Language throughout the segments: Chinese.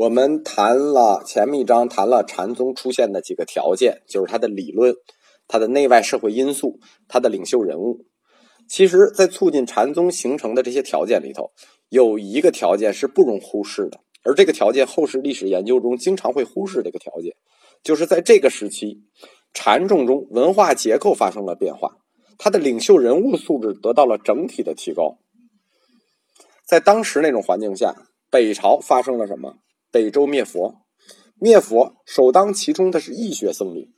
我们谈了前面一章，谈了禅宗出现的几个条件，就是它的理论、它的内外社会因素、它的领袖人物。其实，在促进禅宗形成的这些条件里头，有一个条件是不容忽视的，而这个条件，后世历史研究中经常会忽视这个条件，就是在这个时期，禅众中文化结构发生了变化，它的领袖人物素质得到了整体的提高。在当时那种环境下，北朝发生了什么？北周灭佛，灭佛首当其冲的是义学僧侣。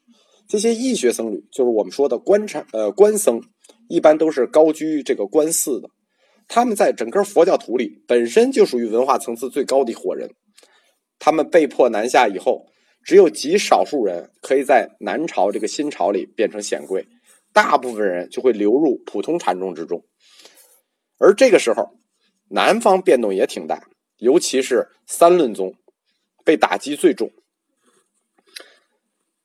这些义学僧侣就是我们说的官禅呃官僧，一般都是高居这个官寺的。他们在整个佛教徒里本身就属于文化层次最高的一伙人。他们被迫南下以后，只有极少数人可以在南朝这个新朝里变成显贵，大部分人就会流入普通禅宗之中。而这个时候，南方变动也挺大，尤其是三论宗。被打击最重。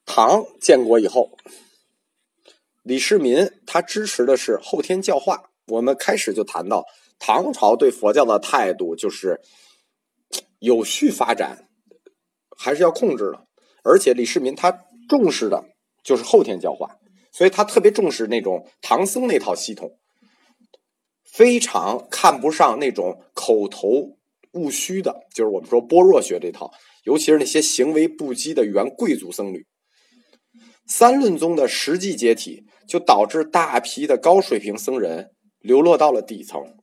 唐建国以后，李世民他支持的是后天教化。我们开始就谈到唐朝对佛教的态度，就是有序发展，还是要控制的。而且李世民他重视的就是后天教化，所以他特别重视那种唐僧那套系统，非常看不上那种口头。务虚的，就是我们说般若学这套，尤其是那些行为不羁的原贵族僧侣。三论宗的实际解体，就导致大批的高水平僧人流落到了底层，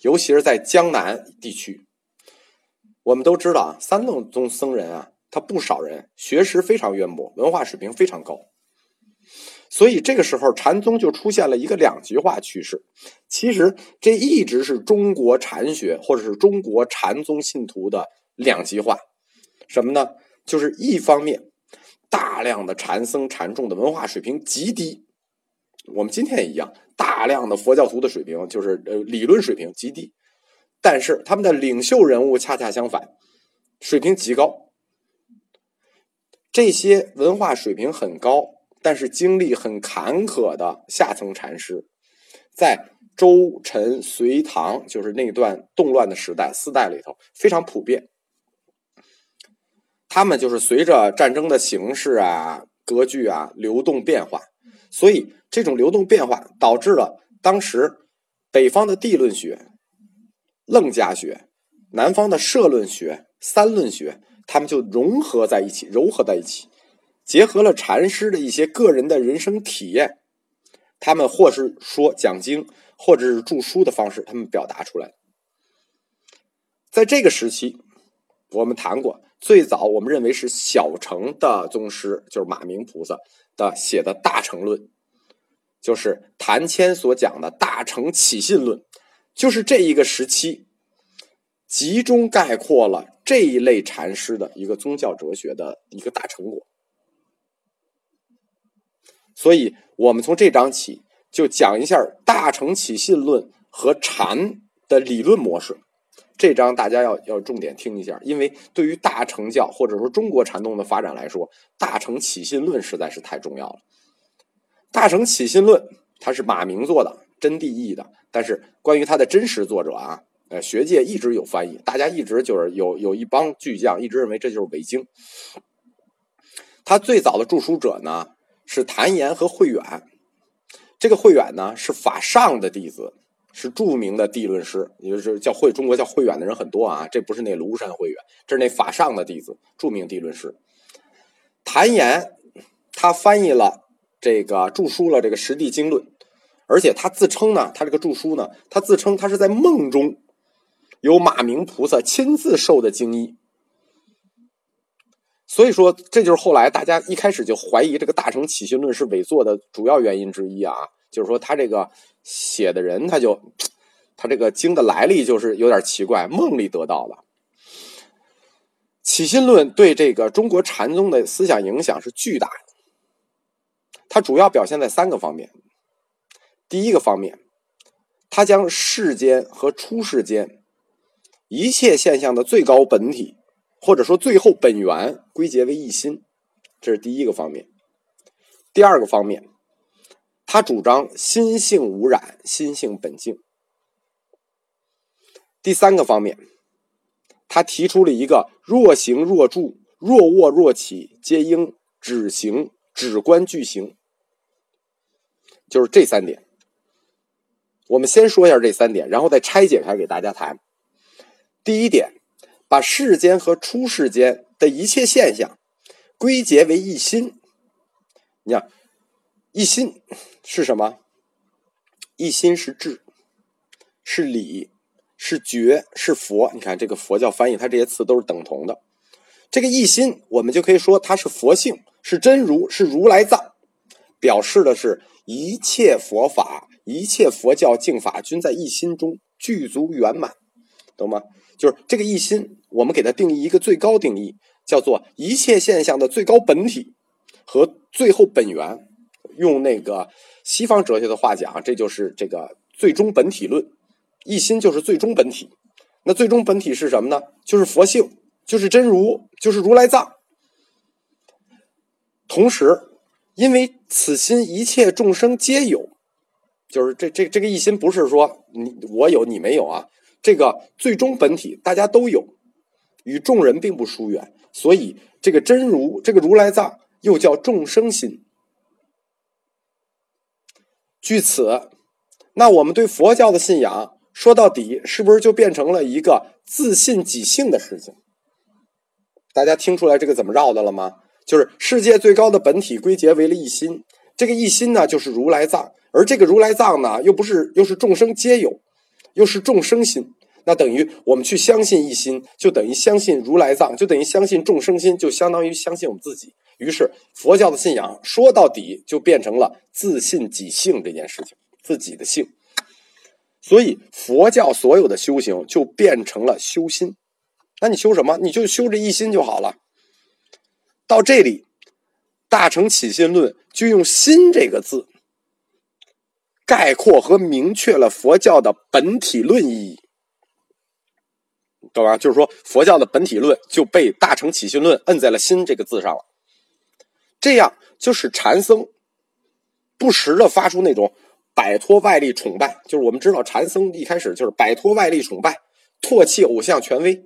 尤其是在江南地区。我们都知道啊，三论宗僧人啊，他不少人学识非常渊博，文化水平非常高。所以这个时候，禅宗就出现了一个两极化趋势。其实这一直是中国禅学或者是中国禅宗信徒的两极化。什么呢？就是一方面，大量的禅僧禅众的文化水平极低，我们今天也一样，大量的佛教徒的水平就是呃理论水平极低，但是他们的领袖人物恰恰相反，水平极高。这些文化水平很高。但是经历很坎坷的下层禅师，在周、陈、隋、唐，就是那段动乱的时代四代里头非常普遍。他们就是随着战争的形势啊、格局啊流动变化，所以这种流动变化导致了当时北方的地论学、楞伽学，南方的社论学、三论学，他们就融合在一起，糅合在一起。结合了禅师的一些个人的人生体验，他们或是说讲经，或者是著书的方式，他们表达出来。在这个时期，我们谈过，最早我们认为是小乘的宗师，就是马明菩萨的写的大乘论，就是谭谦所讲的大乘起信论，就是这一个时期集中概括了这一类禅师的一个宗教哲学的一个大成果。所以，我们从这章起就讲一下大乘起信论和禅的理论模式。这章大家要要重点听一下，因为对于大乘教或者说中国禅宗的发展来说，大乘起信论实在是太重要了。大乘起信论它是马明做的，真谛译的，但是关于它的真实作者啊，呃，学界一直有翻译，大家一直就是有有一帮巨匠一直认为这就是伪经。他最早的著书者呢？是谭岩和慧远，这个慧远呢是法上的弟子，是著名的地论师，也就是叫慧中国叫慧远的人很多啊，这不是那庐山慧远，这是那法上的弟子，著名地论师。谭岩他翻译了这个著书了这个《实地经论》，而且他自称呢，他这个著书呢，他自称他是在梦中有马明菩萨亲自授的经衣。所以说，这就是后来大家一开始就怀疑这个大乘起信论是伪作的主要原因之一啊。就是说，他这个写的人，他就他这个经的来历就是有点奇怪，梦里得到的。起信论对这个中国禅宗的思想影响是巨大的。它主要表现在三个方面。第一个方面，它将世间和出世间一切现象的最高本体。或者说，最后本源归结为一心，这是第一个方面。第二个方面，他主张心性无染，心性本净。第三个方面，他提出了一个若行若住、若卧若起，皆应止行止观俱行，就是这三点。我们先说一下这三点，然后再拆解开给大家谈。第一点，把世间和出世间的一切现象归结为一心。你看，一心是什么？一心是智，是理，是觉，是佛。你看这个佛教翻译，它这些词都是等同的。这个一心，我们就可以说它是佛性，是真如，是如来藏，表示的是一切佛法、一切佛教净法均在一心中具足圆满，懂吗？就是这个一心，我们给它定义一个最高定义，叫做一切现象的最高本体和最后本源。用那个西方哲学的话讲，这就是这个最终本体论，一心就是最终本体。那最终本体是什么呢？就是佛性，就是真如，就是如来藏。同时，因为此心一切众生皆有，就是这这这个一心不是说你我有你没有啊，这个最终本体大家都有，与众人并不疏远，所以这个真如这个如来藏又叫众生心。据此，那我们对佛教的信仰，说到底是不是就变成了一个自信己性的事情？大家听出来这个怎么绕的了吗？就是世界最高的本体归结为了一心，这个一心呢就是如来藏，而这个如来藏呢又不是又是众生皆有，又是众生心，那等于我们去相信一心，就等于相信如来藏，就等于相信众生心，就相当于相信我们自己。于是，佛教的信仰说到底就变成了自信己性这件事情，自己的性。所以，佛教所有的修行就变成了修心。那你修什么？你就修这一心就好了。到这里，《大乘起信论》就用“心”这个字概括和明确了佛教的本体论意义，懂吧？就是说，佛教的本体论就被《大乘起信论》摁在了“心”这个字上了。这样就使禅僧不时的发出那种摆脱外力崇拜，就是我们知道禅僧一开始就是摆脱外力崇拜，唾弃偶像权威，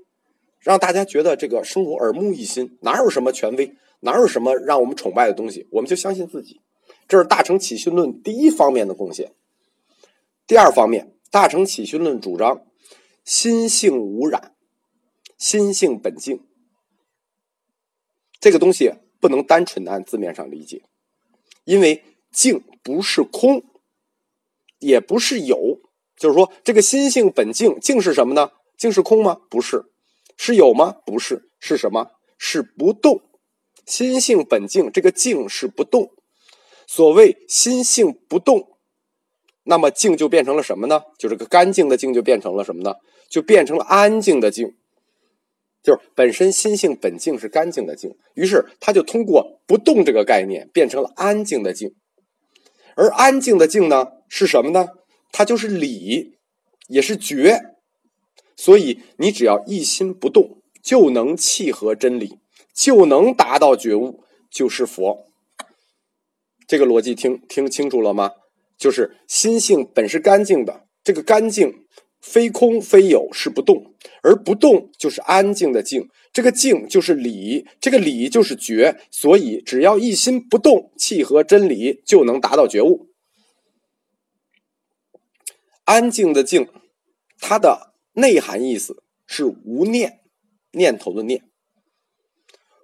让大家觉得这个生活耳目一新，哪有什么权威，哪有什么让我们崇拜的东西，我们就相信自己。这是大乘起信论第一方面的贡献。第二方面，大乘起信论主张心性无染，心性本净，这个东西。不能单纯的按字面上理解，因为静不是空，也不是有，就是说这个心性本静，静是什么呢？静是空吗？不是，是有吗？不是，是什么？是不动。心性本静，这个静是不动。所谓心性不动，那么静就变成了什么呢？就这个干净的静就变成了什么呢？就变成了安静的静。就是本身心性本净是干净的净，于是他就通过不动这个概念变成了安静的静，而安静的静呢是什么呢？它就是理，也是觉，所以你只要一心不动，就能契合真理，就能达到觉悟，就是佛。这个逻辑听听清楚了吗？就是心性本是干净的，这个干净。非空非有是不动，而不动就是安静的静，这个静就是理，这个理就是觉，所以只要一心不动，契合真理，就能达到觉悟。安静的静，它的内涵意思是无念，念头的念。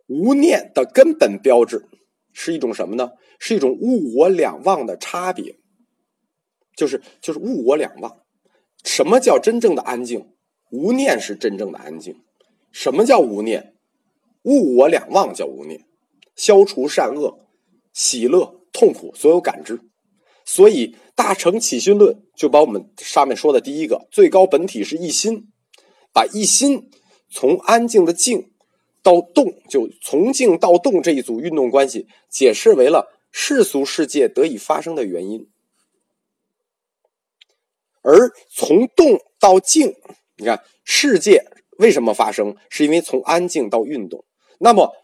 无念的根本标志是一种什么呢？是一种物我两忘的差别，就是就是物我两忘。什么叫真正的安静？无念是真正的安静。什么叫无念？物我两忘叫无念，消除善恶、喜乐、痛苦所有感知。所以《大乘起心论》就把我们上面说的第一个最高本体是一心，把一心从安静的静到动，就从静到动这一组运动关系，解释为了世俗世界得以发生的原因。而从动到静，你看世界为什么发生？是因为从安静到运动。那么，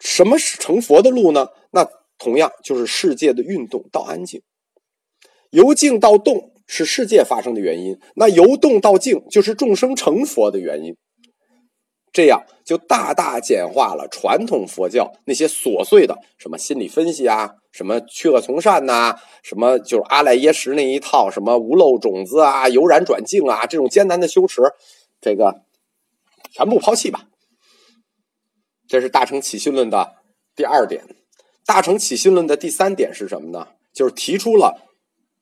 什么是成佛的路呢？那同样就是世界的运动到安静。由静到动是世界发生的原因，那由动到静就是众生成佛的原因。这样就大大简化了传统佛教那些琐碎的什么心理分析啊，什么去恶从善呐，什么就是阿赖耶识那一套，什么无漏种子啊、由然转境啊这种艰难的修持，这个全部抛弃吧。这是大乘起信论的第二点。大乘起信论的第三点是什么呢？就是提出了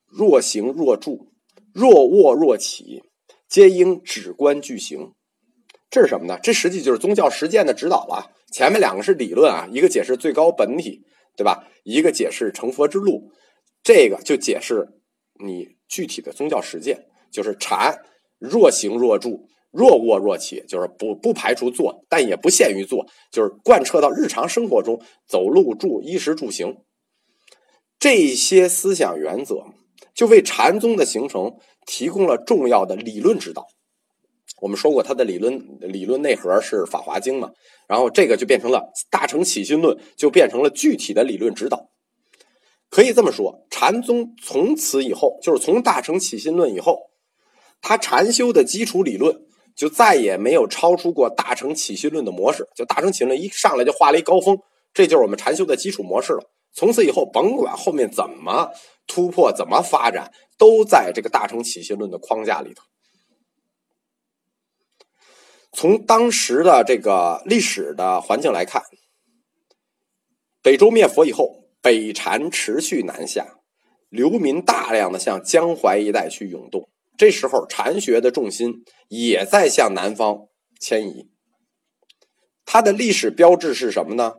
若行若住、若卧若起，皆应止观具行。这是什么呢？这实际就是宗教实践的指导了。前面两个是理论啊，一个解释最高本体，对吧？一个解释成佛之路，这个就解释你具体的宗教实践，就是禅若行若住。若卧若起，就是不不排除坐，但也不限于坐，就是贯彻到日常生活中，走路住衣食住行这些思想原则，就为禅宗的形成提供了重要的理论指导。我们说过，它的理论理论内核是《法华经》嘛，然后这个就变成了《大乘起信论》，就变成了具体的理论指导。可以这么说，禅宗从此以后，就是从《大乘起信论》以后，它禅修的基础理论。就再也没有超出过大乘起心论的模式。就大乘起心论一上来就画了一高峰，这就是我们禅修的基础模式了。从此以后，甭管后面怎么突破、怎么发展，都在这个大乘起心论的框架里头。从当时的这个历史的环境来看，北周灭佛以后，北禅持续南下，流民大量的向江淮一带去涌动。这时候，禅学的重心也在向南方迁移。它的历史标志是什么呢？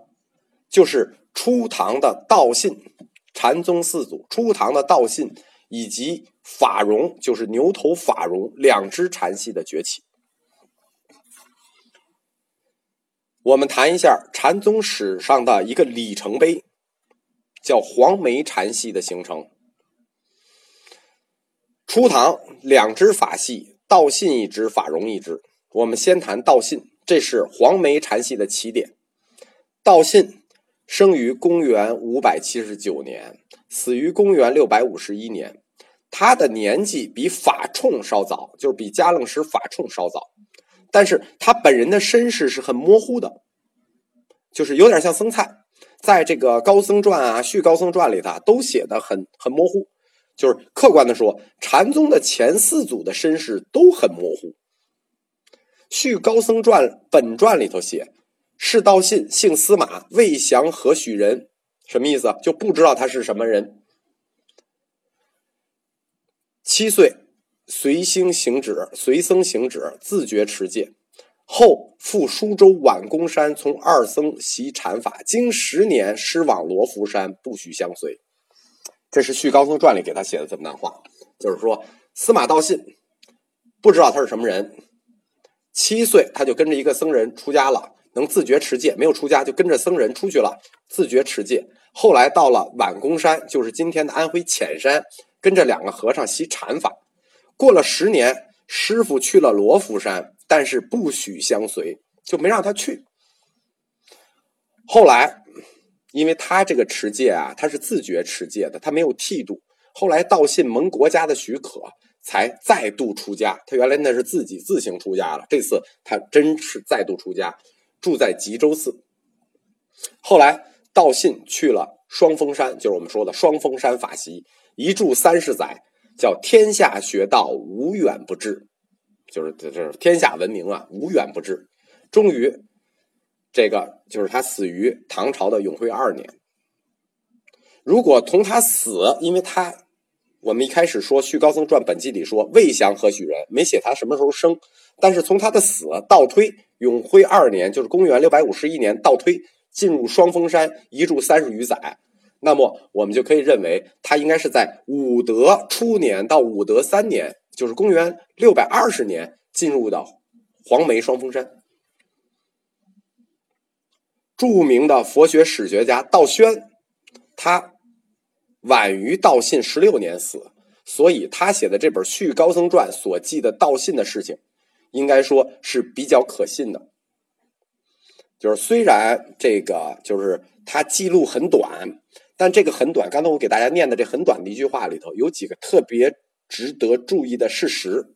就是初唐的道信，禅宗四祖初唐的道信，以及法融，就是牛头法融两支禅系的崛起。我们谈一下禅宗史上的一个里程碑，叫黄梅禅系的形成。初唐两支法系，道信一支，法融一支。我们先谈道信，这是黄梅禅系的起点。道信生于公元五百七十九年，死于公元六百五十一年。他的年纪比法冲稍早，就是比迦楞师法冲稍早。但是他本人的身世是很模糊的，就是有点像僧菜，在这个高僧传啊、续高僧传里头都写的很很模糊。就是客观的说，禅宗的前四祖的身世都很模糊。《续高僧传》本传里头写，释道信，姓司马，未详何许人？什么意思？就不知道他是什么人。七岁随星行止，随僧行止，自觉持戒。后赴舒州宛公山，从二僧习禅法。经十年，师往罗浮山，不许相随。这是《续高僧传》里给他写的这么段话，就是说司马道信不知道他是什么人，七岁他就跟着一个僧人出家了，能自觉持戒，没有出家就跟着僧人出去了，自觉持戒。后来到了宛公山，就是今天的安徽潜山，跟着两个和尚习禅法。过了十年，师傅去了罗浮山，但是不许相随，就没让他去。后来。因为他这个持戒啊，他是自觉持戒的，他没有剃度。后来道信蒙国家的许可，才再度出家。他原来那是自己自行出家了，这次他真是再度出家，住在吉州寺。后来道信去了双峰山，就是我们说的双峰山法席，一住三十载，叫天下学道无远不至，就是这这天下闻名啊，无远不至，终于。这个就是他死于唐朝的永徽二年。如果同他死，因为他我们一开始说《续高僧传》本纪里说未详何许人，没写他什么时候生。但是从他的死倒推，永徽二年就是公元六百五十一年倒推进入双峰山一住三十余载，那么我们就可以认为他应该是在武德初年到武德三年，就是公元六百二十年进入到黄梅双峰山。著名的佛学史学家道宣，他晚于道信十六年死，所以他写的这本《续高僧传》所记的道信的事情，应该说是比较可信的。就是虽然这个就是他记录很短，但这个很短。刚才我给大家念的这很短的一句话里头，有几个特别值得注意的事实。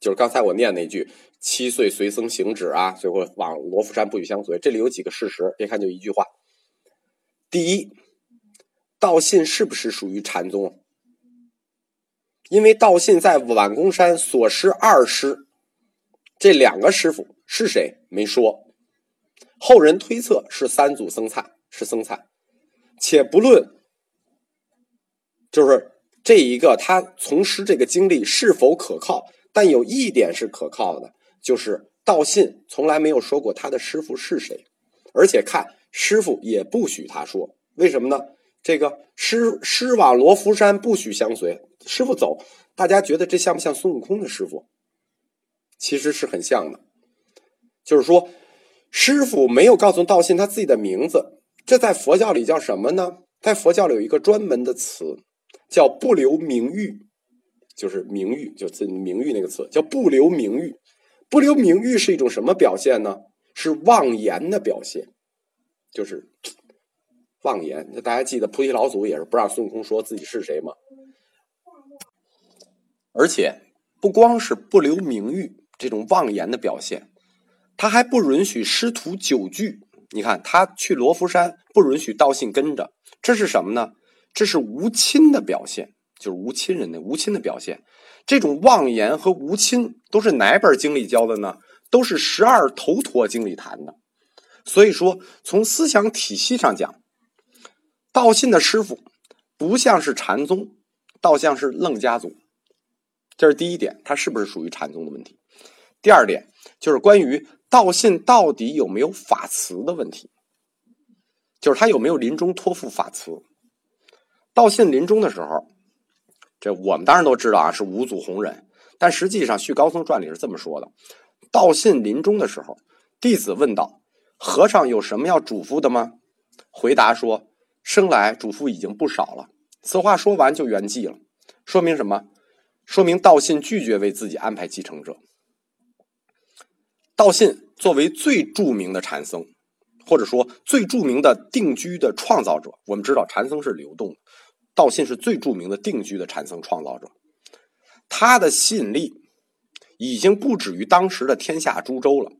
就是刚才我念那句，七岁随僧行止啊，最后往罗浮山不许相随。这里有几个事实，别看就一句话。第一，道信是不是属于禅宗？因为道信在晚公山所师二师，这两个师傅是谁没说，后人推测是三祖僧璨，是僧璨。且不论，就是这一个他从师这个经历是否可靠，但有一点是可靠的，就是道信从来没有说过他的师傅是谁，而且看师傅也不许他说，为什么呢？这个师师往罗浮山不许相随，师傅走，大家觉得这像不像孙悟空的师傅？其实是很像的，就是说，师傅没有告诉道信他自己的名字，这在佛教里叫什么呢？在佛教里有一个专门的词，叫不留名誉，就是名誉，就自名誉那个词，叫不留名誉。不留名誉是一种什么表现呢？是妄言的表现，就是。妄言，那大家记得菩提老祖也是不让孙悟空说自己是谁吗？而且不光是不留名誉这种妄言的表现，他还不允许师徒久聚。你看他去罗浮山不允许道信跟着，这是什么呢？这是无亲的表现，就是无亲人的无亲的表现。这种妄言和无亲都是哪本经里教的呢？都是十二头陀经里谈的。所以说，从思想体系上讲。道信的师傅不像是禅宗，倒像是楞家族，这是第一点，他是不是属于禅宗的问题？第二点就是关于道信到底有没有法慈的问题，就是他有没有临终托付法慈？道信临终的时候，这我们当然都知道啊，是五祖弘忍，但实际上《续高僧传》里是这么说的：道信临终的时候，弟子问道：“和尚有什么要嘱咐的吗？”回答说。生来嘱咐已经不少了，此话说完就圆寂了，说明什么？说明道信拒绝为自己安排继承者。道信作为最著名的禅僧，或者说最著名的定居的创造者，我们知道禅僧是流动的，道信是最著名的定居的禅僧创造者，他的吸引力已经不止于当时的天下诸州了，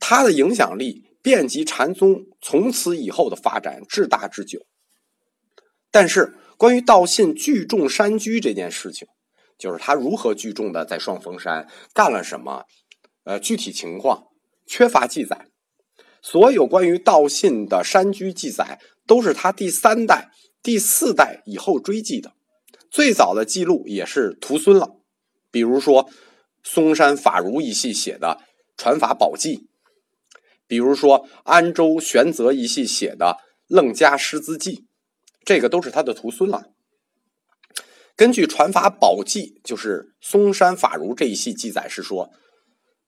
他的影响力。遍及禅宗从此以后的发展至大至久，但是关于道信聚众山居这件事情，就是他如何聚众的在双峰山干了什么，呃，具体情况缺乏记载。所有关于道信的山居记载，都是他第三代、第四代以后追记的。最早的记录也是徒孙了，比如说嵩山法如一系写的《传法宝记》。比如说，安州玄泽一系写的《楞伽师资记》，这个都是他的徒孙了。根据《传法宝记》，就是嵩山法如这一系记载是说，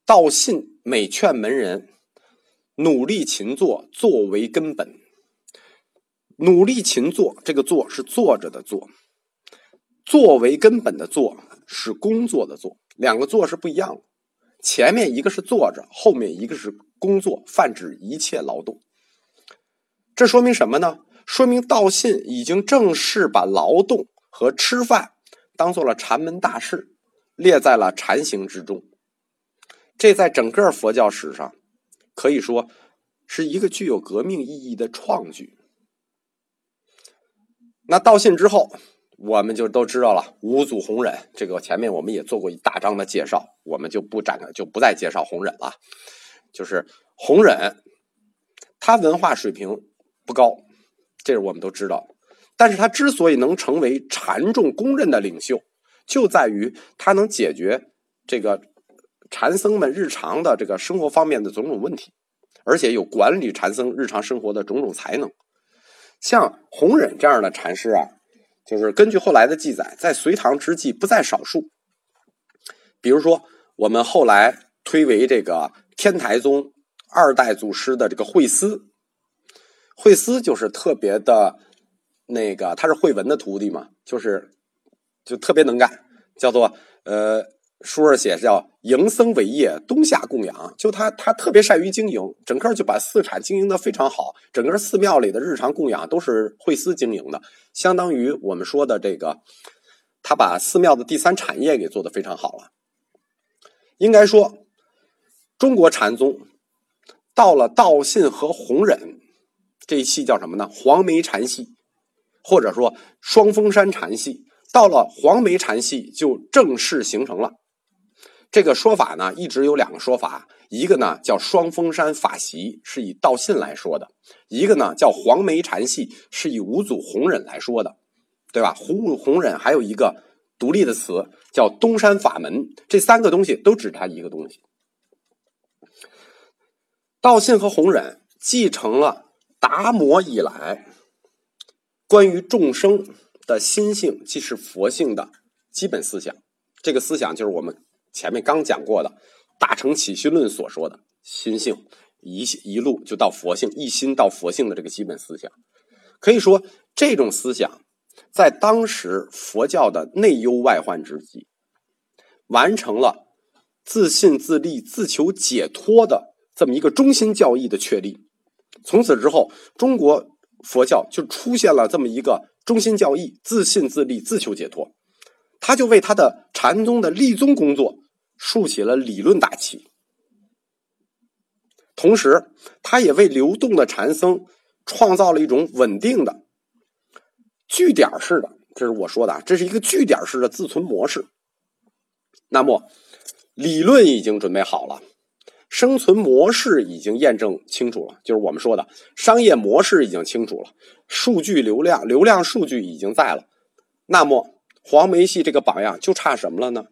道信每劝门人努力勤做，作为根本。努力勤做，这个“做”是坐着的“坐”，作为根本的“做”是工作的“做”，两个“做”是不一样的。前面一个是坐着，后面一个是。工作泛指一切劳动，这说明什么呢？说明道信已经正式把劳动和吃饭当做了禅门大事，列在了禅行之中。这在整个佛教史上可以说是一个具有革命意义的创举。那道信之后，我们就都知道了五祖弘忍，这个前面我们也做过一大章的介绍，我们就不展就不再介绍弘忍了。就是弘忍，他文化水平不高，这是我们都知道。但是他之所以能成为禅众公认的领袖，就在于他能解决这个禅僧们日常的这个生活方面的种种问题，而且有管理禅僧日常生活的种种才能。像弘忍这样的禅师啊，就是根据后来的记载，在隋唐之际不在少数。比如说，我们后来推为这个。天台宗二代祖师的这个慧思，慧思就是特别的，那个他是慧文的徒弟嘛，就是就特别能干，叫做呃书上写叫营僧为业，冬夏供养，就他他特别善于经营，整个就把寺产经营的非常好，整个寺庙里的日常供养都是慧思经营的，相当于我们说的这个，他把寺庙的第三产业给做的非常好了。应该说，中国禅宗到了道信和弘忍这一系叫什么呢？黄梅禅系，或者说双峰山禅系。到了黄梅禅系就正式形成了。这个说法呢，一直有两个说法，一个呢叫双峰山法席，是以道信来说的；一个呢叫黄梅禅系，是以五祖弘忍来说的，对吧？五祖弘忍还有一个独立的词叫东山法门，这三个东西都指他一个东西。道信和弘忍继承了达摩以来关于众生的心性，即是佛性的基本思想。这个思想就是我们前面刚讲过的《大乘起心论》所说的心性，一一路就到佛性，一心到佛性的这个基本思想。可以说，这种思想在当时佛教的内忧外患之际，完成了自信自立、自求解脱的。这么一个中心教义的确立，从此之后，中国佛教就出现了这么一个中心教义：自信自立、自求解脱。他就为他的禅宗的立宗工作竖起了理论大旗，同时，他也为流动的禅僧创造了一种稳定的据点式的，这是我说的，这是一个据点式的自存模式。那么，理论已经准备好了。生存模式已经验证清楚了，就是我们说的商业模式已经清楚了，数据流量、流量数据已经在了。那么黄梅戏这个榜样就差什么了呢？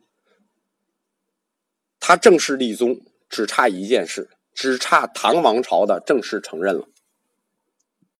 他正式立宗，只差一件事，只差唐王朝的正式承认了。